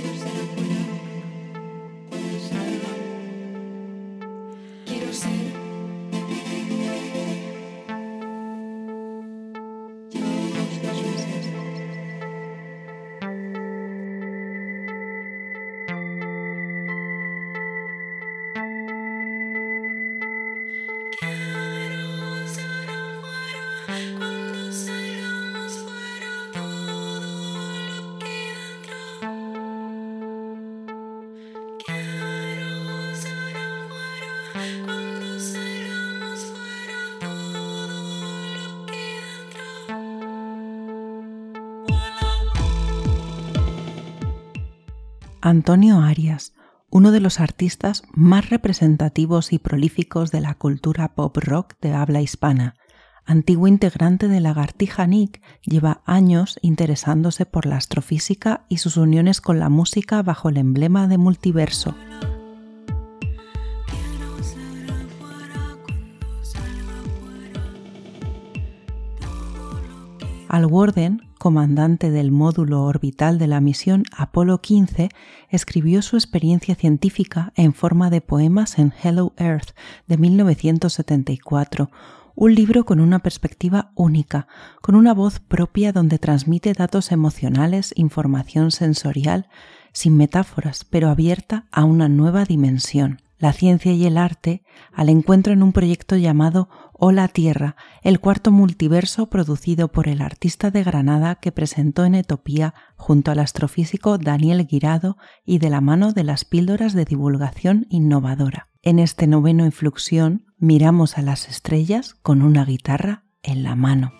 100%. Antonio Arias, uno de los artistas más representativos y prolíficos de la cultura pop rock de habla hispana. Antiguo integrante de Lagartija Nick, lleva años interesándose por la astrofísica y sus uniones con la música bajo el emblema de multiverso. Al Warden, comandante del módulo orbital de la misión Apolo 15, escribió su experiencia científica en forma de poemas en Hello Earth de 1974, un libro con una perspectiva única, con una voz propia donde transmite datos emocionales, información sensorial, sin metáforas, pero abierta a una nueva dimensión. La ciencia y el arte al encuentro en un proyecto llamado Hola Tierra, el cuarto multiverso producido por el artista de Granada que presentó en Etopía junto al astrofísico Daniel Guirado y de la mano de las píldoras de divulgación innovadora. En este noveno influxión miramos a las estrellas con una guitarra en la mano.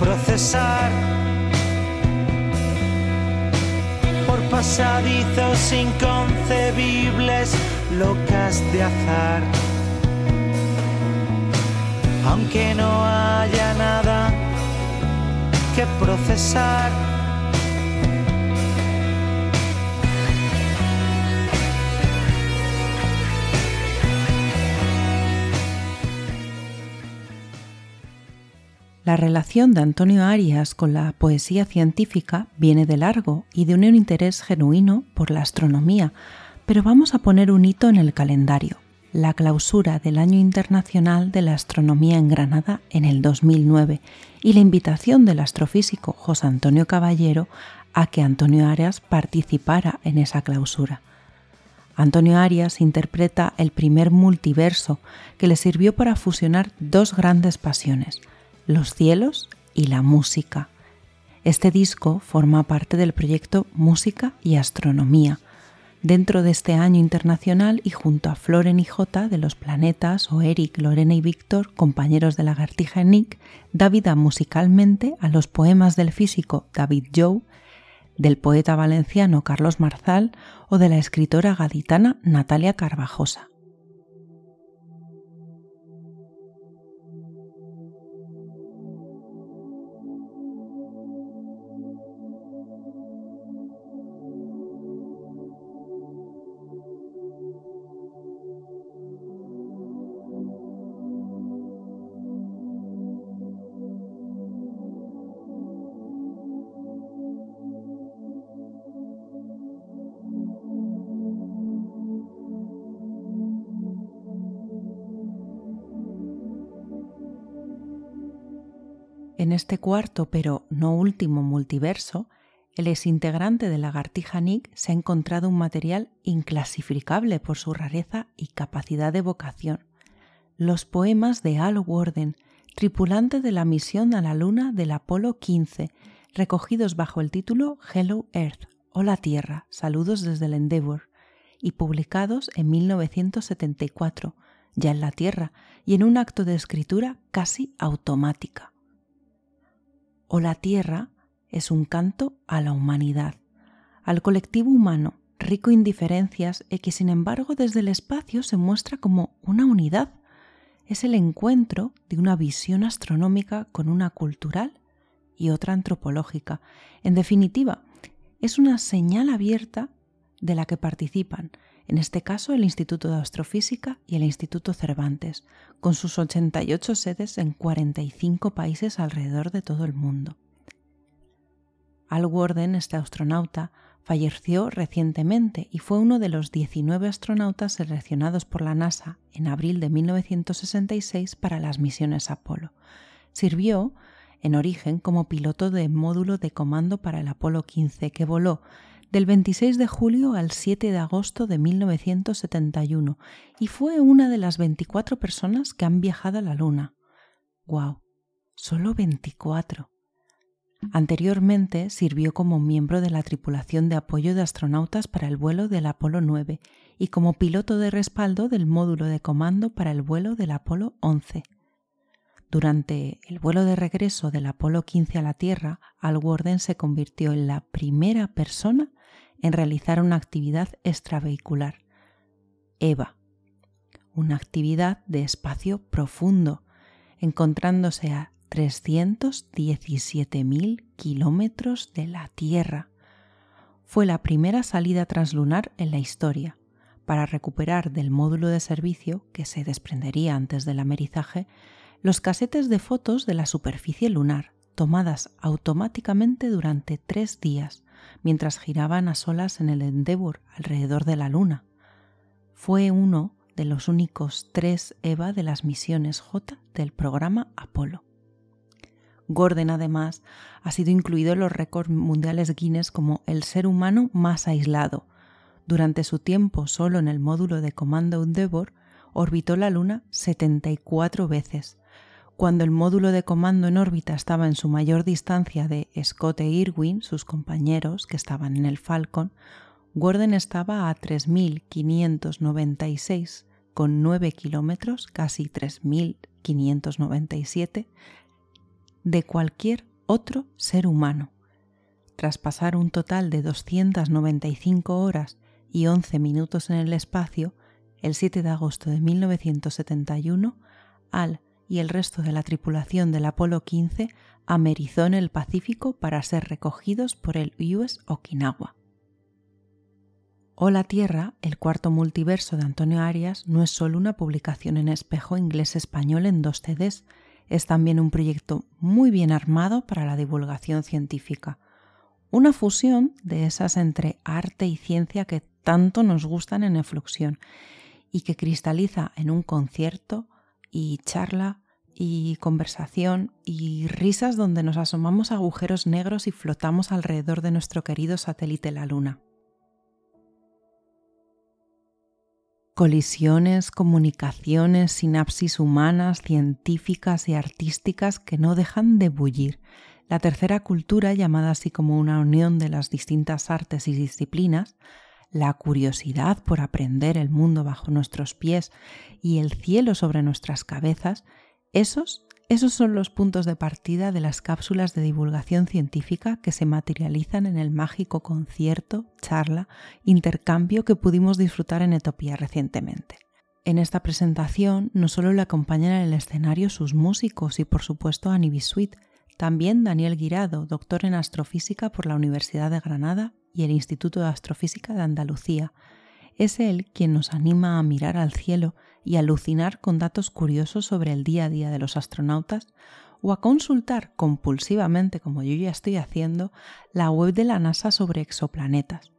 Procesar por pasadizos inconcebibles, locas de azar. Aunque no haya nada que procesar La relación de Antonio Arias con la poesía científica viene de largo y de un interés genuino por la astronomía, pero vamos a poner un hito en el calendario, la clausura del Año Internacional de la Astronomía en Granada en el 2009 y la invitación del astrofísico José Antonio Caballero a que Antonio Arias participara en esa clausura. Antonio Arias interpreta el primer multiverso que le sirvió para fusionar dos grandes pasiones, los cielos y la música. Este disco forma parte del proyecto Música y Astronomía, dentro de este año internacional y junto a Floren y J de los planetas o Eric, Lorena y Víctor, compañeros de Lagartija Nick, da vida musicalmente a los poemas del físico David Joe, del poeta valenciano Carlos Marzal o de la escritora gaditana Natalia Carvajosa. Este cuarto, pero no último multiverso, el exintegrante de Lagartija Nick se ha encontrado un material inclasificable por su rareza y capacidad de vocación. Los poemas de Al Warden, tripulante de la misión a la Luna del Apolo 15, recogidos bajo el título Hello Earth, Hola Tierra, saludos desde el Endeavour, y publicados en 1974, ya en la Tierra, y en un acto de escritura casi automática. Hola Tierra es un canto a la humanidad, al colectivo humano, rico en diferencias y que sin embargo desde el espacio se muestra como una unidad. Es el encuentro de una visión astronómica con una cultural y otra antropológica. En definitiva, es una señal abierta de la que participan, en este caso el Instituto de Astrofísica y el Instituto Cervantes, con sus 88 sedes en 45 países alrededor de todo el mundo. Al Worden, este astronauta, falleció recientemente y fue uno de los 19 astronautas seleccionados por la NASA en abril de 1966 para las misiones Apolo. Sirvió en origen como piloto de módulo de comando para el Apolo 15 que voló del 26 de julio al 7 de agosto de 1971 y fue una de las 24 personas que han viajado a la Luna. ¡Wow! Solo 24. Anteriormente sirvió como miembro de la tripulación de apoyo de astronautas para el vuelo del Apolo 9 y como piloto de respaldo del módulo de comando para el vuelo del Apolo 11. Durante el vuelo de regreso del Apolo 15 a la Tierra, Al Worden se convirtió en la primera persona en realizar una actividad extravehicular, EVA, una actividad de espacio profundo, encontrándose a 317.000 kilómetros de la Tierra. Fue la primera salida translunar en la historia. Para recuperar del módulo de servicio, que se desprendería antes del amerizaje, los casetes de fotos de la superficie lunar, tomadas automáticamente durante tres días, mientras giraban a solas en el Endeavour alrededor de la Luna. Fue uno de los únicos tres EVA de las misiones J del programa Apolo. Gordon, además, ha sido incluido en los récords mundiales Guinness como el ser humano más aislado. Durante su tiempo solo en el módulo de comando Endeavour, orbitó la Luna 74 veces. Cuando el módulo de comando en órbita estaba en su mayor distancia de Scott e Irwin, sus compañeros que estaban en el Falcon, Gordon estaba a 3.596,9 kilómetros, casi 3.597, de cualquier otro ser humano. Tras pasar un total de 295 horas y 11 minutos en el espacio, el 7 de agosto de 1971, Al y el resto de la tripulación del Apolo 15 amerizó en el Pacífico para ser recogidos por el US Okinawa. Hola Tierra, el cuarto multiverso de Antonio Arias, no es solo una publicación en espejo inglés-español en dos CDs, es también un proyecto muy bien armado para la divulgación científica, una fusión de esas entre arte y ciencia que tanto nos gustan en Efluxión y que cristaliza en un concierto y charla y conversación y risas donde nos asomamos agujeros negros y flotamos alrededor de nuestro querido satélite la Luna. colisiones, comunicaciones, sinapsis humanas, científicas y artísticas que no dejan de bullir. La tercera cultura, llamada así como una unión de las distintas artes y disciplinas, la curiosidad por aprender el mundo bajo nuestros pies y el cielo sobre nuestras cabezas, esos esos son los puntos de partida de las cápsulas de divulgación científica que se materializan en el mágico concierto, charla, intercambio que pudimos disfrutar en Etopía recientemente. En esta presentación no solo le acompañan en el escenario sus músicos y por supuesto Anibisuit, también Daniel Guirado, doctor en astrofísica por la Universidad de Granada y el Instituto de Astrofísica de Andalucía. Es él quien nos anima a mirar al cielo y alucinar con datos curiosos sobre el día a día de los astronautas o a consultar compulsivamente, como yo ya estoy haciendo, la web de la NASA sobre exoplanetas.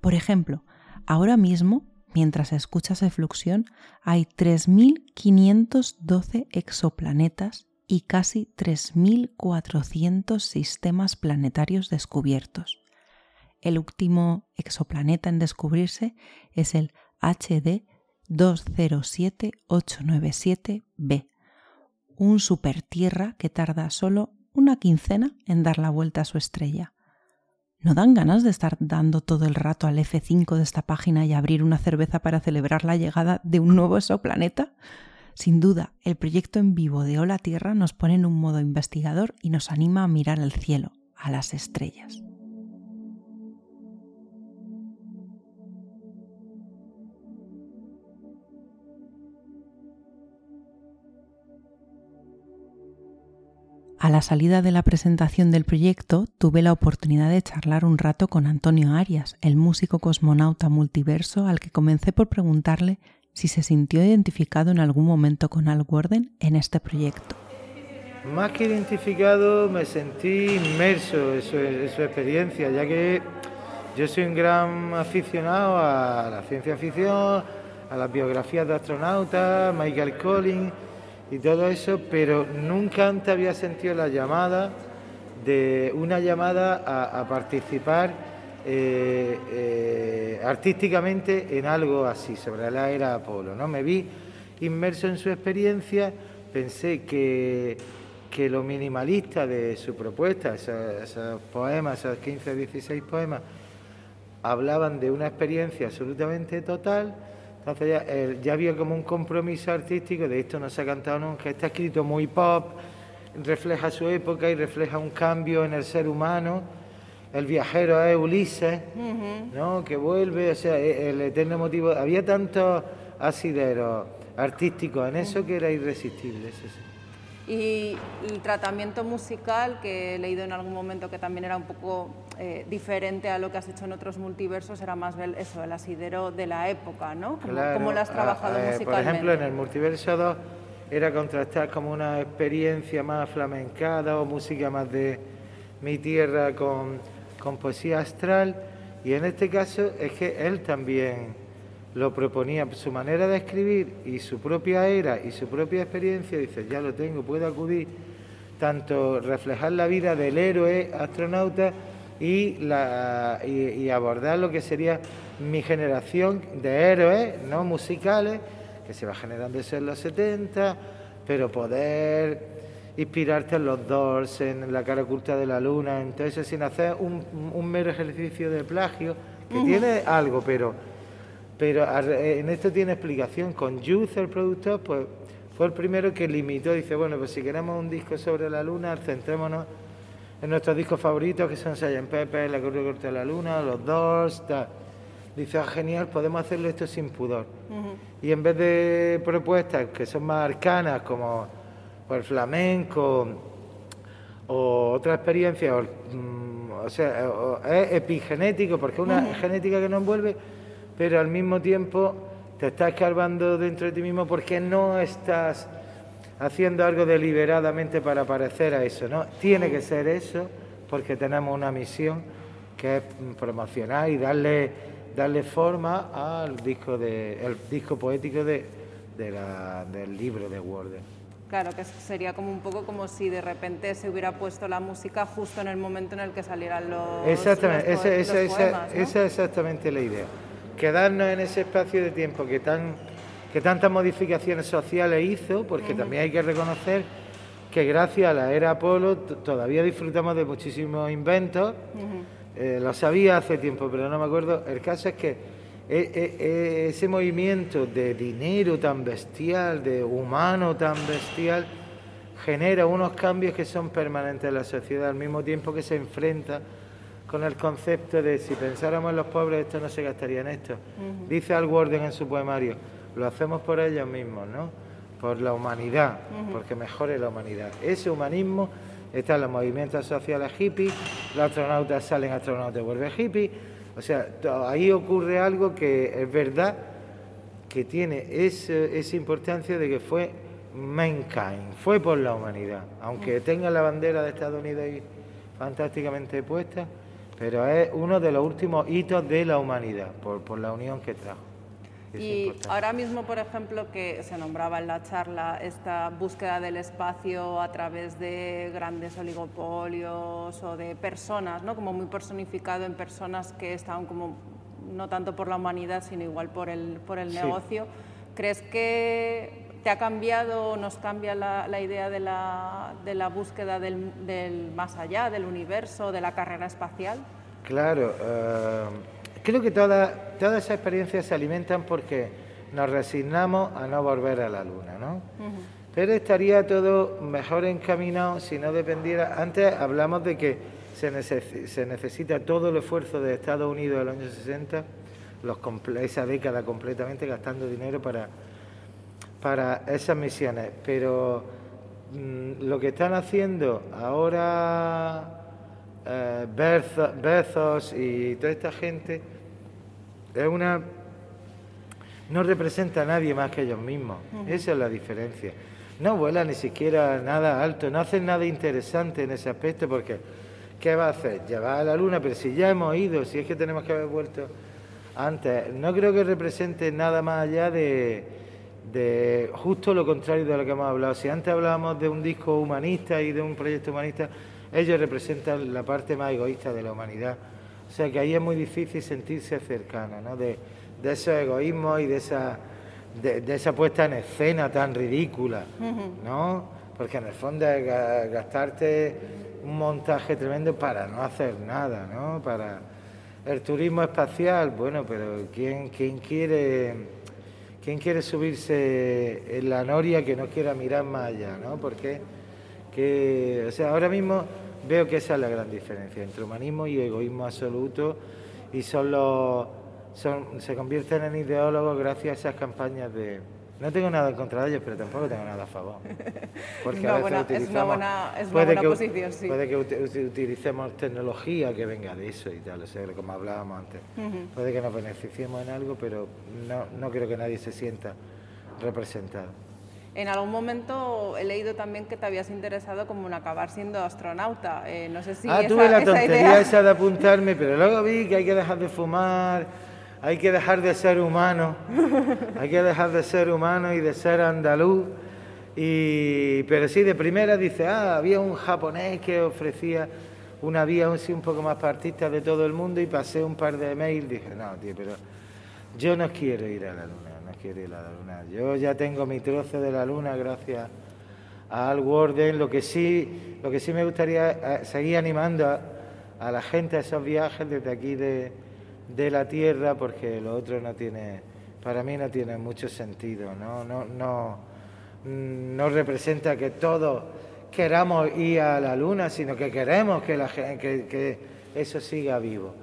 Por ejemplo, ahora mismo, mientras escuchas Efluxión, hay 3.512 exoplanetas y casi 3.400 sistemas planetarios descubiertos. El último exoplaneta en descubrirse es el HD 207897b, un supertierra que tarda solo una quincena en dar la vuelta a su estrella. ¿No dan ganas de estar dando todo el rato al F5 de esta página y abrir una cerveza para celebrar la llegada de un nuevo exoplaneta? Sin duda, el proyecto en vivo de Hola Tierra nos pone en un modo investigador y nos anima a mirar al cielo, a las estrellas. A la salida de la presentación del proyecto tuve la oportunidad de charlar un rato con Antonio Arias, el músico cosmonauta multiverso al que comencé por preguntarle si se sintió identificado en algún momento con Al Warden en este proyecto. Más que identificado, me sentí inmerso en su, experiencia, ya que yo soy un gran aficionado a la ciencia ficción, a las biografías de astronautas, Michael Collins y todo eso, pero nunca antes había sentido la llamada de una llamada a, participar eh, eh, artísticamente en algo así, sobre la era Apolo. ¿no? Me vi inmerso en su experiencia, pensé que, que lo minimalista de su propuesta, esos, poemas, esos 15 o 16 poemas, hablaban de una experiencia absolutamente total entonces ya, ya, había como un compromiso artístico, de esto no se ha cantado nunca, está escrito muy pop, refleja su época y refleja un cambio en el ser humano. El viajero es Ulises, ¿no? que vuelve, o sea, e, el eterno motivo. Había tantos asideros artísticos en eso que era irresistible. Y el tratamiento musical, que he leído en algún momento que también era un poco eh, diferente a lo que has hecho en otros multiversos, era más eso, el asidero de la época, ¿no? ¿Cómo, lo has trabajado musicalmente? Por ejemplo, en el multiverso 2 era contrastar como una experiencia más flamencada o música más de mi tierra con, con poesía astral, y en este caso es que él también lo proponía, su manera de escribir y su propia era y su propia experiencia, dice, ya lo tengo, puedo acudir, tanto reflejar la vida del héroe astronauta y, la, y, abordar lo que sería mi generación de héroes no musicales, que se va generando eso en los 70, pero poder inspirarte en los Doors, en la cara oculta de la luna, entonces sin hacer un, mero ejercicio de plagio, que tiene algo, pero pero en esto tiene explicación. Con Youth, el productor, pues fue el primero que limitó. Dice, bueno, pues si queremos un disco sobre la luna, centrémonos en nuestros discos favoritos, que son Sgt. Pepe, La Cruz Corta de la Luna, Los Doors, tal. Dice, ah, genial, podemos hacerlo esto sin pudor. Y en vez de propuestas que son más arcanas, como el flamenco o otra experiencia, o, mm, sea, es epigenético, porque es una genética que nos envuelve pero al mismo tiempo te estás escarbando dentro de ti mismo porque no estás haciendo algo deliberadamente para parecer a eso, ¿no? Tiene que ser eso porque tenemos una misión que es promocionar y darle, darle forma al disco, de, el disco poético de, del libro de Warden. Claro, que sería como un poco como si de repente se hubiera puesto la música justo en el momento en el que salieran los, exactamente, esa, esa, esa es exactamente la idea quedarnos en ese espacio de tiempo que, tan, que tantas modificaciones sociales hizo, porque también hay que reconocer que gracias a la era Apolo todavía disfrutamos de muchísimos inventos. Eh, lo sabía hace tiempo, pero no me acuerdo. El caso es que e, e, e, ese movimiento de dinero tan bestial, de humano tan bestial, genera unos cambios que son permanentes en la sociedad, al mismo tiempo que se enfrenta con el concepto de si pensáramos en los pobres esto no se gastaría en esto. Dice Al Warden en su poemario, lo hacemos por ellos mismos, ¿no? Por la humanidad, porque mejore la humanidad. Ese humanismo está en los movimientos sociales hippies, los astronautas salen astronautas y vuelven hippies, o sea, ahí ocurre algo que es verdad que tiene esa importancia de que fue mankind, fue por la humanidad, aunque tenga la bandera de Estados Unidos ahí fantásticamente puesta, pero es uno de los últimos hitos de la humanidad, por, la unión que trajo. Y ahora mismo, por ejemplo, que se nombraba en la charla esta búsqueda del espacio a través de grandes oligopolios o de personas, ¿no? como muy personificado en personas que estaban como no tanto por la humanidad, sino igual por el, por el negocio. ¿Crees que ¿Te ha cambiado, nos cambia la, idea de la, de la búsqueda del, del, más allá, del universo, de la carrera espacial? Claro, eh, creo que todas todas esas experiencias se alimentan porque nos resignamos a no volver a la Luna, ¿no? Pero estaría todo mejor encaminado si no dependiera. Antes hablamos de que se, se necesita todo el esfuerzo de Estados Unidos los años 60, los, esa década completamente gastando dinero para, para esas misiones. Pero mm, lo que están haciendo ahora eh, Bezos y toda esta gente es una no representa a nadie más que ellos mismos. Esa es la diferencia. No vuela ni siquiera nada alto, no hacen nada interesante en ese aspecto porque ¿qué va a hacer? Llevar a la luna, pero si ya hemos ido, si es que tenemos que haber vuelto antes, no creo que represente nada más allá de, de justo lo contrario de lo que hemos hablado. Si antes hablábamos de un disco humanista y de un proyecto humanista, ellos representan la parte más egoísta de la humanidad. O sea que ahí es muy difícil sentirse cercano, ¿no? De, de esos egoísmos y de esa, de, esa puesta en escena tan ridícula, ¿no? Porque en el fondo es gastarte un montaje tremendo para no hacer nada, ¿no? Para el turismo espacial, bueno, pero ¿quién, quién quiere quién quiere subirse en la noria que no quiera mirar más allá, ¿no? Porque que, o sea, ahora mismo veo que esa es la gran diferencia entre humanismo y egoísmo absoluto y son los se convierten en ideólogos gracias a esas campañas de... No tengo nada en contra de ellos, pero tampoco tengo nada a favor. Porque a veces es una buena, es una buena posición, sí. Puede que utilicemos tecnología que venga de eso y tal, o sea, como hablábamos antes. Puede que nos beneficiemos en algo, pero no, no creo que nadie se sienta representado. En algún momento he leído también que te habías interesado como en acabar siendo astronauta. Eh, no sé si ah, tuve la tontería esa de apuntarme, pero luego vi que hay que dejar de fumar, hay que dejar de ser humano, hay que dejar de ser humano y de ser andaluz. Y, pero sí, de primera dice, ah, había un japonés que ofrecía una vía un, un poco más partista de todo el mundo y pasé un par de mails. Dije, no, tío, pero yo no quiero ir a la luna, a la luna. Yo ya tengo mi trozo de la luna gracias Al Warden. Lo que sí, lo que sí me gustaría eh, seguir animando a, la gente a esos viajes desde aquí de de la tierra porque lo otro no tiene, para mí no tiene mucho sentido, no, no, no, no representa que todos queramos ir a la luna, sino que queremos que, la, que, que eso siga vivo,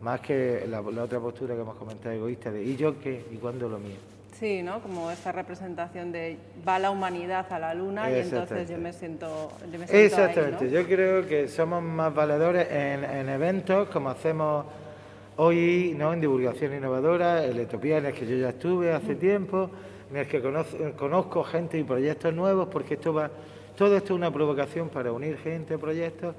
más que la, otra postura que hemos comentado egoísta de ¿y yo qué? ¿y cuándo lo mío? Sí, ¿no? Como esta representación de va la humanidad a la luna y entonces yo me siento, Exactamente, yo creo que somos más valedores en, en eventos como hacemos Hoy, ¿no? en divulgación innovadora, el Etopía en el que yo ya estuve hace tiempo, en el que conozco, gente y proyectos nuevos, porque esto va, todo esto es una provocación para unir gente, proyectos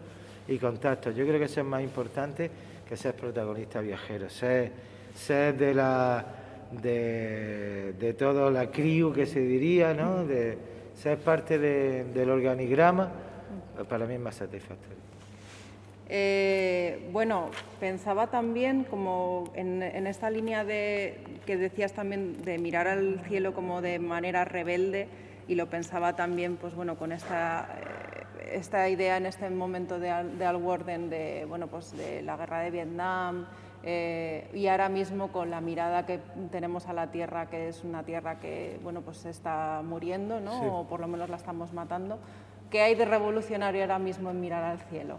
y contactos. Yo creo que eso es más importante que ser protagonista viajero, ser, ser de la de, de toda la crew que se diría, ¿no? de ser parte del organigrama, para mí es más satisfactorio. Eh, bueno, pensaba también como en, esta línea de que decías también de mirar al cielo como de manera rebelde y lo pensaba también pues bueno con esta eh, esta idea en este momento de, Al Warden de bueno pues de la guerra de Vietnam eh, y ahora mismo con la mirada que tenemos a la tierra que es una tierra que bueno pues está muriendo ¿no? o por lo menos la estamos matando ¿qué hay de revolucionario ahora mismo en mirar al cielo?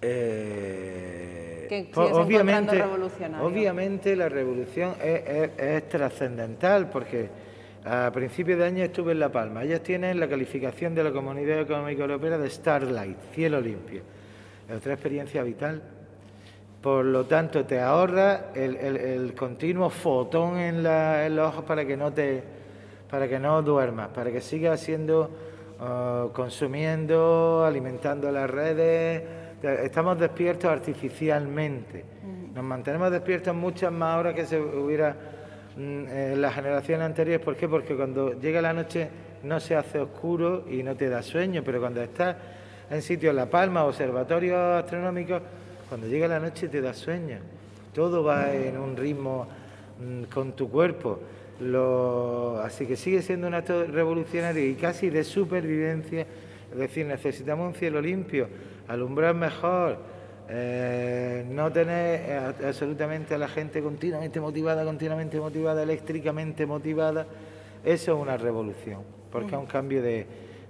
Eh, obviamente, obviamente la revolución es, trascendental porque a principios de año estuve en La Palma. Ellos tienen la calificación de la Comunidad Económica Europea de Starlight, cielo limpio. Es otra experiencia vital. Por lo tanto, te ahorra el, continuo fotón en, los ojos para que no te para que no duermas, para que sigas siendo uh, consumiendo, alimentando las redes, estamos despiertos artificialmente. Nos mantenemos despiertos muchas más horas que se hubiera mm, en las generaciones anteriores. ¿Por qué? Porque cuando llega la noche no se hace oscuro y no te da sueño, pero cuando estás en sitios La Palma, observatorios astronómicos, cuando llega la noche te da sueño. Todo va en un ritmo mm, con tu cuerpo. Lo, así que sigue siendo un acto revolucionario y casi de supervivencia. Es decir, necesitamos un cielo limpio, alumbrar mejor, eh, no tener eh, absolutamente a la gente continuamente motivada, continuamente motivada, eléctricamente motivada. Eso es una revolución, porque es un cambio de,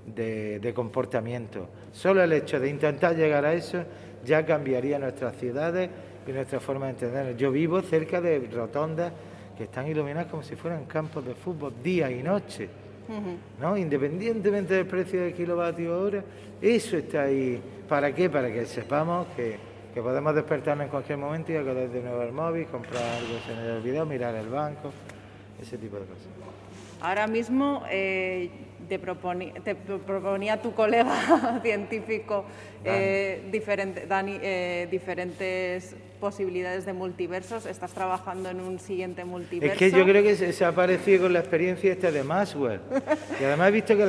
de comportamiento. Solo el hecho de intentar llegar a eso ya cambiaría nuestras ciudades y nuestra forma de entender. Yo vivo cerca de rotondas que están iluminadas como si fueran campos de fútbol día y noche, ¿no? Independientemente del precio del kilovatio hora, eso está ahí. ¿Para qué? Para que sepamos que, podemos despertarnos en cualquier momento y acordar de nuevo el móvil, comprar algo que se nos olvidó, mirar el banco, ese tipo de cosas. Ahora mismo eh, te, proponía, tu colega científico eh, diferente, Dani, eh, diferentes posibilidades de multiversos. ¿Estás trabajando en un siguiente multiverso? Es que yo creo que se, ha aparecido con la experiencia esta de Maxwell. y además he visto que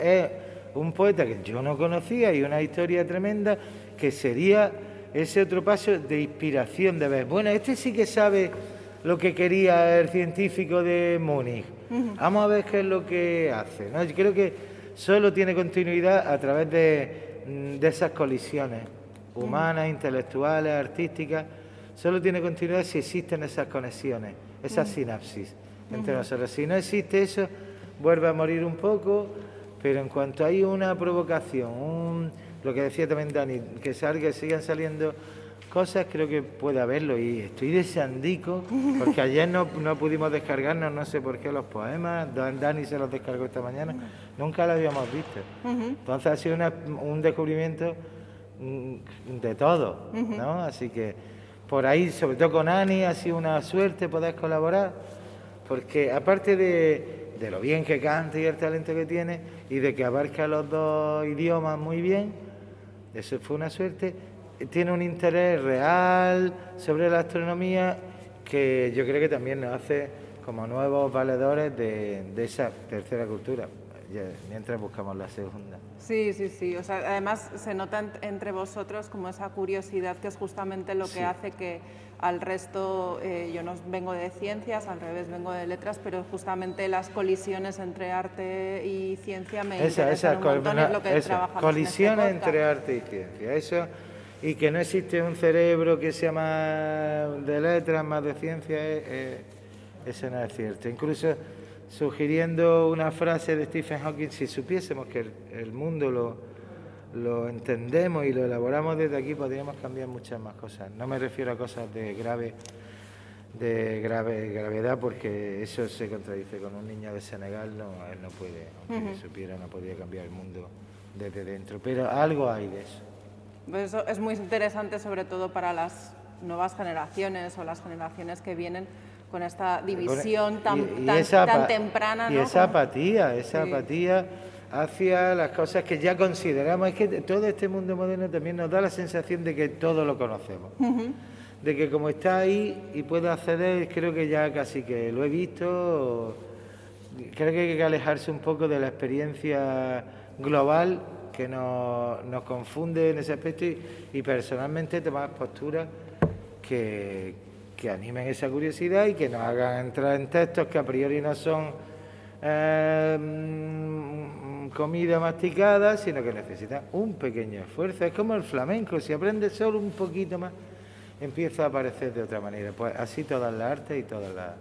es un poeta que yo no conocía y una historia tremenda que sería ese otro paso de inspiración, de ver, bueno, este sí que sabe lo que quería el científico de Múnich. Vamos a ver qué es lo que hace. Yo creo que solo tiene continuidad a través de, mm, esas colisiones humanas, intelectuales, artísticas. Solo tiene continuidad si existen esas conexiones, esas sinapsis entre nosotros. Si no existe eso, vuelve a morir un poco, pero en cuanto hay una provocación, lo que decía también Dani, que salga, que sigan saliendo cosas creo que puede haberlo y estoy deseandico porque ayer no, pudimos descargarnos, no sé por qué, los poemas, Dani se los descargó esta mañana, nunca lo habíamos visto. Entonces ha sido un descubrimiento mm, de todo, ¿no? Así que por ahí, sobre todo con Ani, ha sido una suerte poder colaborar, porque aparte de, de lo bien que canta y el talento que tiene, y de que abarca los dos idiomas muy bien, eso fue una suerte, tiene un interés real sobre la astronomía que yo creo que también nos hace como nuevos valedores de, esa tercera cultura, mientras buscamos la segunda. Sí, sí, sí. O sea, además se nota entre vosotros como esa curiosidad que es justamente lo que hace que al resto, eh, yo no vengo de ciencias, al revés vengo de letras, pero justamente las colisiones entre arte y ciencia me esa, interesan un montón, es lo que trabajamos Colisiones en este entre arte y ciencia, eso y que no existe un cerebro que sea más de letras, más de ciencia, eh, eh, eso no es cierto. Incluso sugiriendo una frase de Stephen Hawking, si supiésemos que el, mundo lo, lo, entendemos y lo elaboramos desde aquí, podríamos cambiar muchas más cosas. No me refiero a cosas de grave de grave gravedad porque eso se contradice con un niño de Senegal no él no puede aunque supiera no podría cambiar el mundo desde dentro pero algo hay de eso pues eso es muy interesante sobre todo para las nuevas generaciones o las generaciones que vienen con esta división tan, tan, temprana. Y esa apatía, esa apatía hacia las cosas que ya consideramos. Es que todo este mundo moderno también nos da la sensación de que todo lo conocemos. De que como está ahí y puedo acceder, creo que ya casi que lo he visto. Creo que hay que alejarse un poco de la experiencia global que nos, nos confunde en ese aspecto y, personalmente tomar posturas que, que, animen esa curiosidad y que nos hagan entrar en textos que a priori no son eh, comida masticada, sino que necesitan un pequeño esfuerzo. Es como el flamenco, si aprendes solo un poquito más, empieza a aparecer de otra manera. Pues así todas las artes y todas las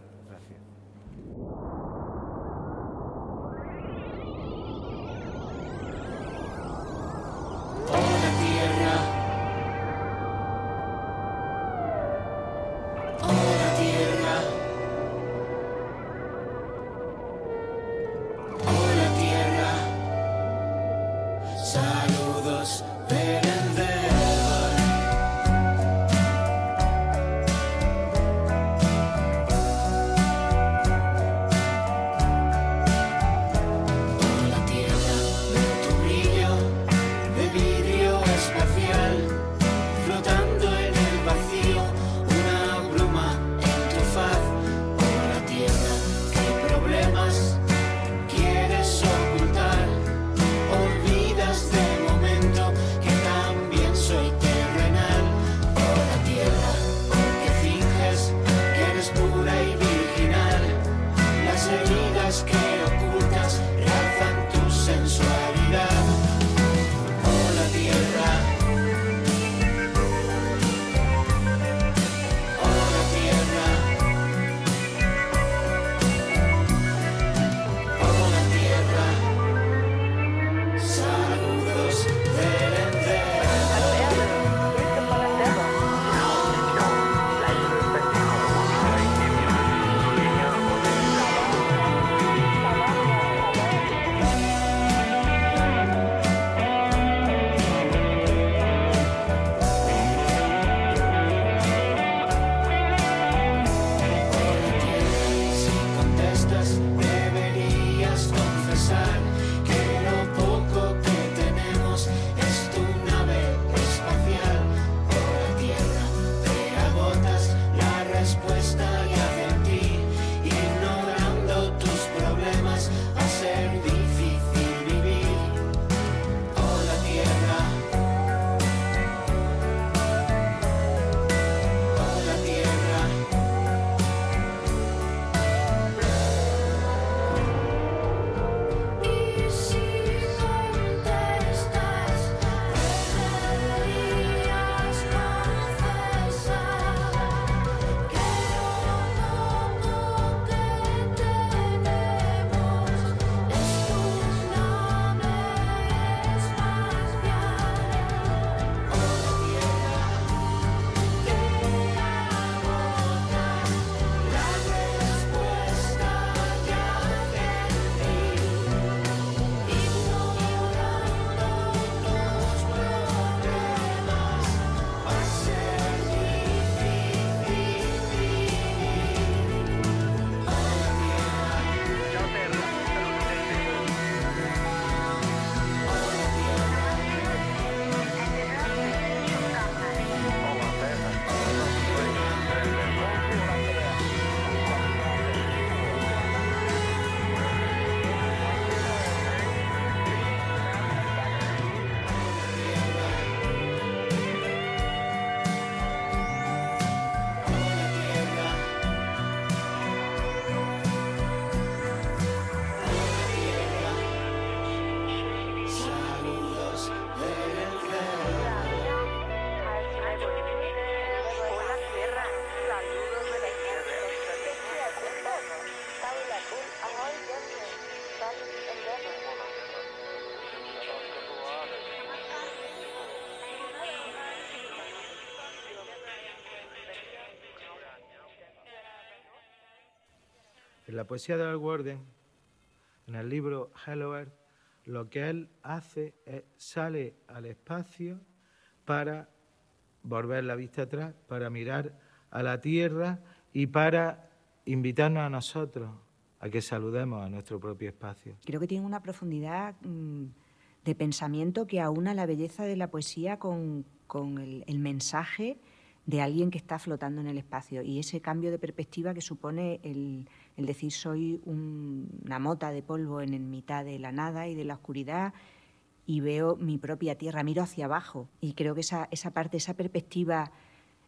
La poesía de Al Warden, en el libro Hello Earth, lo que él hace es sale al espacio para volver la vista atrás, para mirar a la tierra y para invitarnos a nosotros a que saludemos a nuestro propio espacio. Creo que tiene una profundidad mm, de pensamiento que aúna la belleza de la poesía con, el, mensaje de alguien que está flotando en el espacio y ese cambio de perspectiva que supone el, decir soy una mota de polvo en mitad de la nada y de la oscuridad y veo mi propia tierra, miro hacia abajo y creo que esa, esa parte, esa perspectiva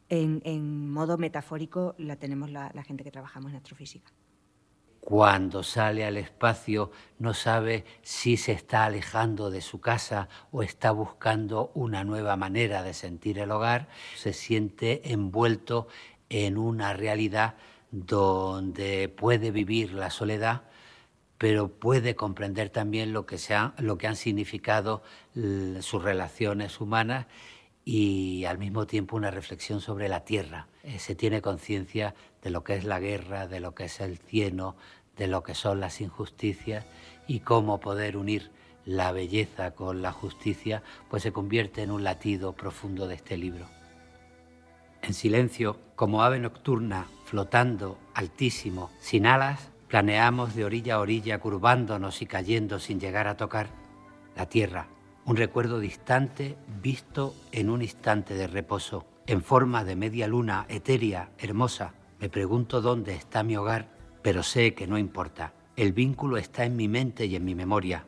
en, modo metafórico la tenemos la, la gente que trabajamos en astrofísica. Cuando sale al espacio no sabe si se está alejando de su casa o está buscando una nueva manera de sentir el hogar, se siente envuelto en una realidad donde puede vivir la soledad, pero puede comprender también lo que, lo que han significado sus relaciones humanas y al mismo tiempo una reflexión sobre la tierra. Eh, se tiene conciencia de lo que es la guerra, de lo que es el cieno, de lo que son las injusticias y cómo poder unir la belleza con la justicia, pues se convierte en un latido profundo de este libro. En silencio, como ave nocturna, flotando altísimo, sin alas, planeamos de orilla a orilla, curvándonos y cayendo sin llegar a tocar la tierra, un recuerdo distante visto en un instante de reposo, en forma de media luna etérea, hermosa. Me pregunto dónde está mi hogar, pero sé que no importa. El vínculo está en mi mente y en mi memoria.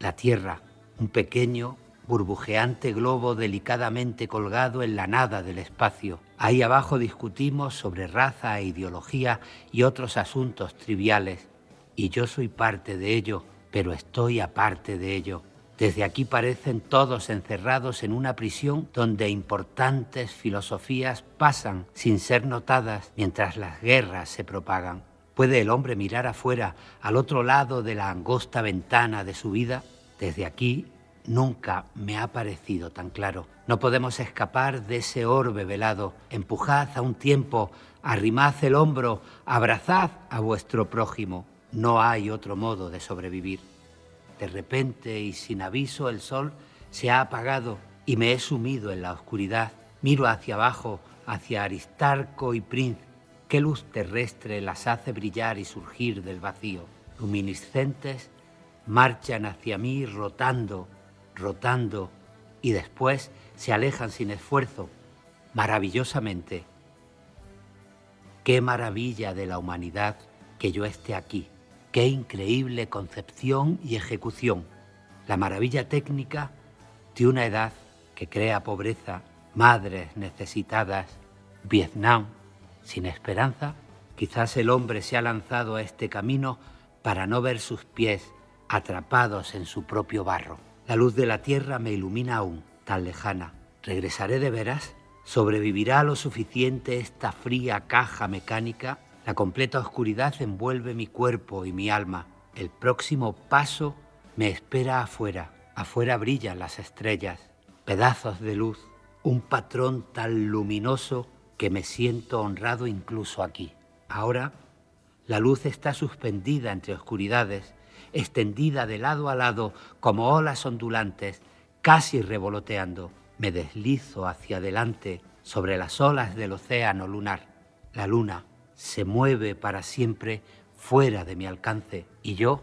La tierra, un pequeño, burbujeante globo delicadamente colgado en la nada del espacio. Ahí abajo discutimos sobre raza e ideología y otros asuntos triviales. Y yo soy parte de ello, pero estoy aparte de ello. Desde aquí parecen todos encerrados en una prisión donde importantes filosofías pasan sin ser notadas mientras las guerras se propagan. ¿Puede el hombre mirar afuera, al otro lado de la angosta ventana de su vida? Desde aquí nunca me ha parecido tan claro. No podemos escapar de ese orbe velado. Empujad a un tiempo, arrimad el hombro, abrazad a vuestro prójimo. No hay otro modo de sobrevivir. De repente y sin aviso el sol se ha apagado y me he sumido en la oscuridad. Miro hacia abajo, hacia Aristarco y Prince. Qué luz terrestre las hace brillar y surgir del vacío. Luminiscentes marchan hacia mí rotando rotando y después se alejan sin esfuerzo, maravillosamente. Qué maravilla de la humanidad que yo esté aquí, qué increíble concepción y ejecución, la maravilla técnica de una edad que crea pobreza, madres necesitadas, Vietnam sin esperanza, quizás el hombre se ha lanzado a este camino para no ver sus pies atrapados en su propio barro. La luz de la tierra me ilumina aún, tan lejana. ¿Regresaré de veras? ¿Sobrevivirá lo suficiente esta fría caja mecánica? La completa oscuridad envuelve mi cuerpo y mi alma. El próximo paso me espera afuera. Afuera brillan las estrellas, pedazos de luz, un patrón tan luminoso que me siento honrado incluso aquí. Ahora la luz está suspendida entre oscuridades extendida de lado a lado como olas ondulantes, casi revoloteando. Me deslizo hacia adelante sobre las olas del océano lunar. La luna se mueve para siempre fuera de mi alcance y yo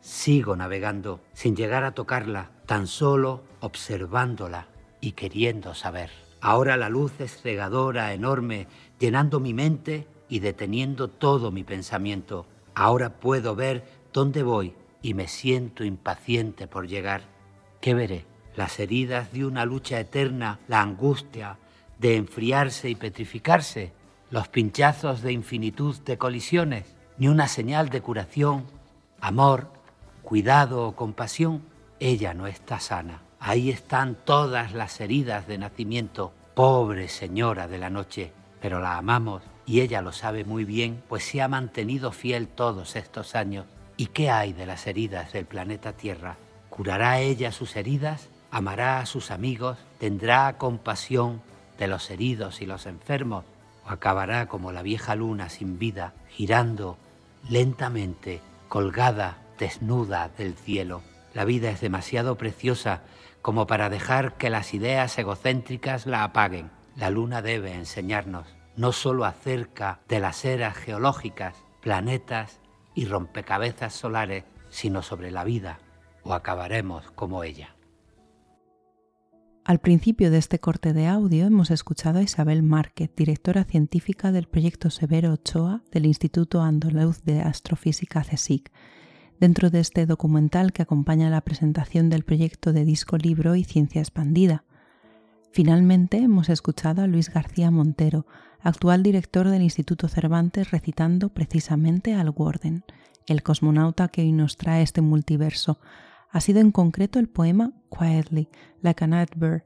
sigo navegando sin llegar a tocarla, tan solo observándola y queriendo saber. Ahora la luz es cegadora, enorme, llenando mi mente y deteniendo todo mi pensamiento. Ahora puedo ver ¿Dónde voy? Y me siento impaciente por llegar. ¿Qué veré? Las heridas de una lucha eterna, la angustia de enfriarse y petrificarse, los pinchazos de infinitud de colisiones, ni una señal de curación, amor, cuidado o compasión. Ella no está sana. Ahí están todas las heridas de nacimiento. Pobre señora de la noche, pero la amamos y ella lo sabe muy bien, pues se ha mantenido fiel todos estos años. ¿Y qué hay de las heridas del planeta Tierra? ¿Curará ella sus heridas? ¿Amará a sus amigos? ¿Tendrá compasión de los heridos y los enfermos? ¿O acabará como la vieja luna sin vida, girando lentamente, colgada, desnuda del cielo. La vida es demasiado preciosa como para dejar que las ideas egocéntricas la apaguen. La luna debe enseñarnos no solo acerca de las eras geológicas, planetas y rompecabezas solares, sino sobre la vida, o acabaremos como ella. Al principio de este corte de audio hemos escuchado a Isabel Márquez, directora científica del proyecto Severo Ochoa del Instituto Andaluz de Astrofísica CSIC. Dentro de este documental que acompaña la presentación del proyecto de disco libro y ciencia expandida. Finalmente hemos escuchado a Luis García Montero, actual director del Instituto Cervantes, recitando precisamente al Warden, el cosmonauta que hoy nos trae este multiverso. Ha sido en concreto el poema Quietly, like a night bird,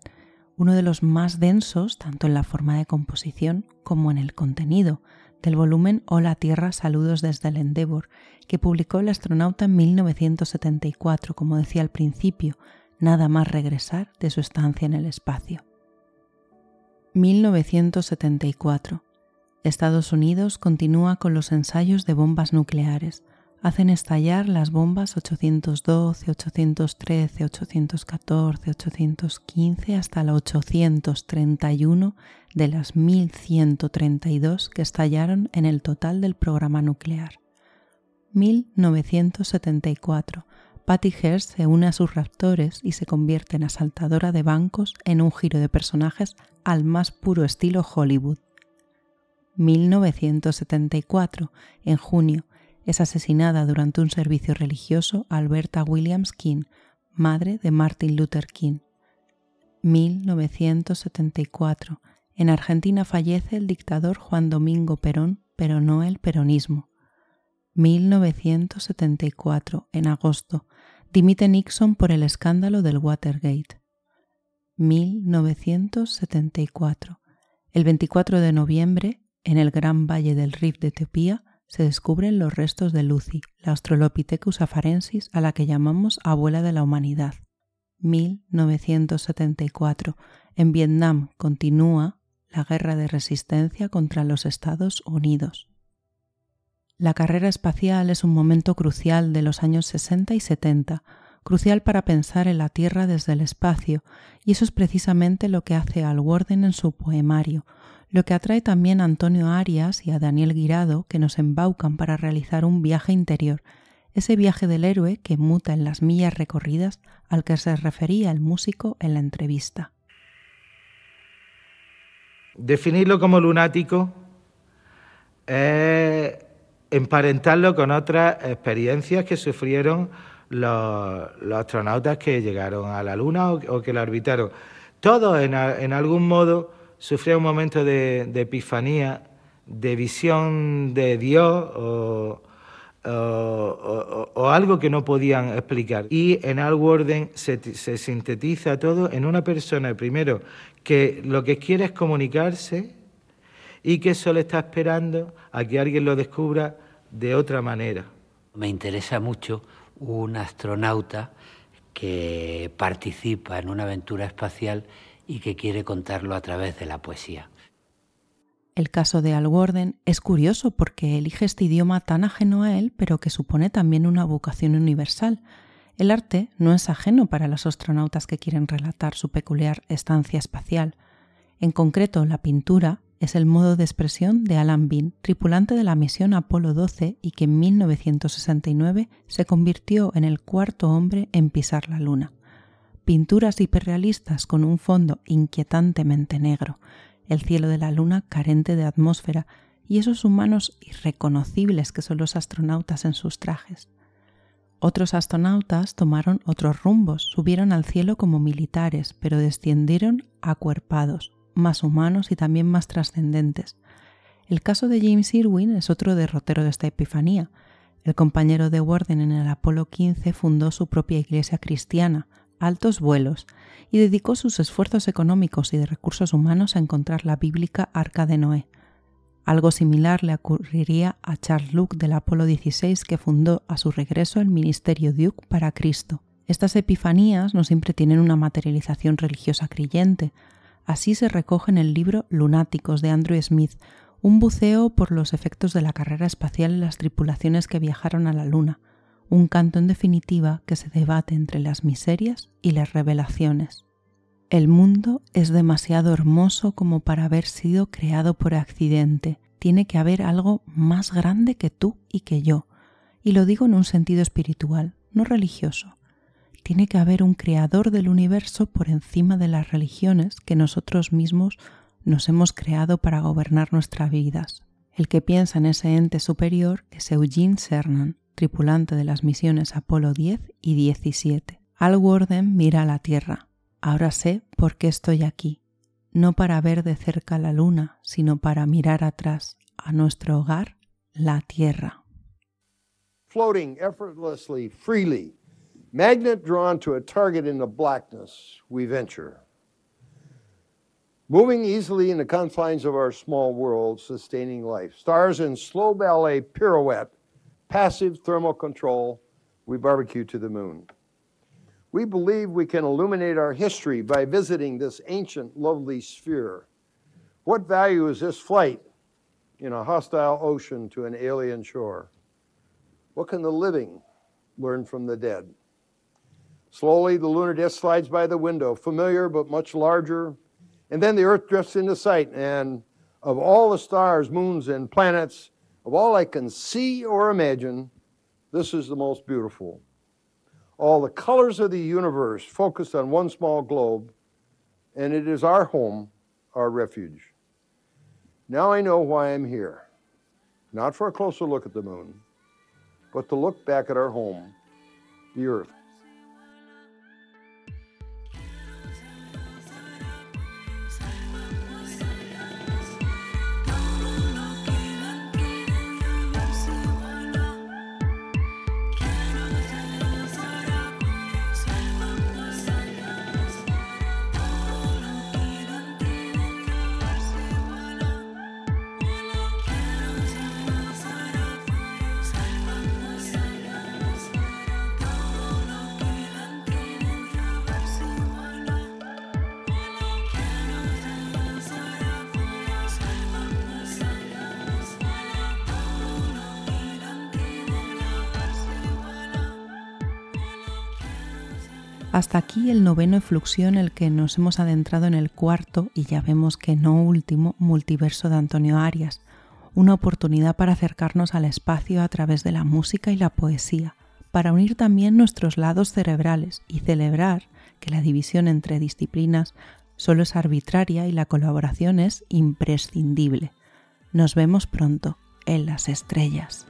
uno de los más densos tanto en la forma de composición como en el contenido, del volumen Hola Tierra, saludos desde el Endeavour, que publicó el astronauta en 1974, como decía al principio, nada más regresar de su estancia en el espacio. 1974. Estados Unidos continúa con los ensayos de bombas nucleares. Hacen estallar las bombas 812, 813, 814, 815 hasta la 831 de las 1132 que estallaron en el total del programa nuclear. 1974. Patty Hearst se une a sus raptores y se convierte en asaltadora de bancos en un giro de personajes al más puro estilo Hollywood. 1974, en junio, es asesinada durante un servicio religioso Alberta Williams King, madre de Martin Luther King. 1974, en Argentina fallece el dictador Juan Domingo Perón, pero no el peronismo. 1974, en agosto, dimite Nixon por el escándalo del Watergate. 1974. El 24 de noviembre, en el Gran Valle del Rift de Etiopía, se descubren los restos de Lucy, la Australopithecus afarensis a la que llamamos abuela de la humanidad. 1974. En Vietnam continúa la guerra de resistencia contra los Estados Unidos. La carrera espacial es un momento crucial de los años 60 y 70, crucial para pensar en la Tierra desde el espacio, y eso es precisamente lo que hace Al Warden en su poemario, lo que atrae también a Antonio Arias y a Daniel Guirado, que nos embaucan para realizar un viaje interior, ese viaje del héroe que muta en las millas recorridas al que se refería el músico en la entrevista. Definirlo como lunático es emparentarlo con otras experiencias que sufrieron los, astronautas que llegaron a la Luna o, que la orbitaron. Todos en, algún modo sufrieron un momento de, epifanía, de visión de Dios o, algo que no podían explicar. Y en Al Warden se, se, sintetiza todo en una persona, primero, que lo que quiere es comunicarse y que solo está esperando a que alguien lo descubra de otra manera. Me interesa mucho un astronauta que participa en una aventura espacial y que quiere contarlo a través de la poesía. El caso de Al Warden es curioso porque elige este idioma tan ajeno a él, pero que supone también una vocación universal. El arte no es ajeno para los astronautas que quieren relatar su peculiar estancia espacial. En concreto, la pintura es el modo de expresión de Alan Bean, tripulante de la misión Apolo 12 y que en 1969 se convirtió en el cuarto hombre en pisar la Luna. Pinturas hiperrealistas con un fondo inquietantemente negro, el cielo de la Luna carente de atmósfera y esos humanos irreconocibles que son los astronautas en sus trajes. Otros astronautas tomaron otros rumbos, subieron al cielo como militares, pero descendieron acuerpados, más humanos y también más trascendentes. El caso de James Irwin es otro derrotero de esta epifanía. El compañero de Warden en el Apolo 15 fundó su propia iglesia cristiana, Altos Vuelos, y dedicó sus esfuerzos económicos y de recursos humanos a encontrar la bíblica Arca de Noé. Algo similar le ocurriría a Charles Luke del Apolo 16 que fundó a su regreso el Ministerio Duke para Cristo. Estas epifanías no siempre tienen una materialización religiosa creyente, Así se recoge en el libro Lunáticos de Andrew Smith, un buceo por los efectos de la carrera espacial en las tripulaciones que viajaron a la Luna, un canto en definitiva que se debate entre las miserias y las revelaciones. El mundo es demasiado hermoso como para haber sido creado por accidente. Tiene que haber algo más grande que tú y que yo. Y lo digo en un sentido espiritual, no religioso. Tiene que haber un creador del universo por encima de las religiones que nosotros mismos nos hemos creado para gobernar nuestras vidas. El que piensa en ese ente superior es Eugene Cernan, tripulante de las misiones Apolo 10 y 17. Al Warden mira a la Tierra. Ahora sé por qué estoy aquí, no para ver de cerca la luna, sino para mirar atrás a nuestro hogar, la Tierra. Floating effortlessly, freely, magnet drawn to a target in the blackness, we venture. Moving easily in the confines of our small world, sustaining life. Stars in slow ballet pirouette, passive thermal control, we barbecue to the moon. We believe we can illuminate our history by visiting this ancient, lovely sphere. What value is this flight in a hostile ocean to an alien shore? What can the living learn from the dead? Slowly, the lunar disk slides by the window, familiar but much larger, and then the Earth drifts into sight. And of all the stars, moons, and planets, of all I can see or imagine, this is the most beautiful. All the colors of the universe focused on one small globe, and it is our home, our refuge. Now I know why I'm here. Not for a closer look at the moon, but to look back at our home, the Earth. Hasta aquí el noveno efluxio en el que nos hemos adentrado en el cuarto y ya vemos que no último multiverso de Antonio Arias, una oportunidad para acercarnos al espacio a través de la música y la poesía, para unir también nuestros lados cerebrales y celebrar que la división entre disciplinas solo es arbitraria y la colaboración es imprescindible. Nos vemos pronto en las estrellas.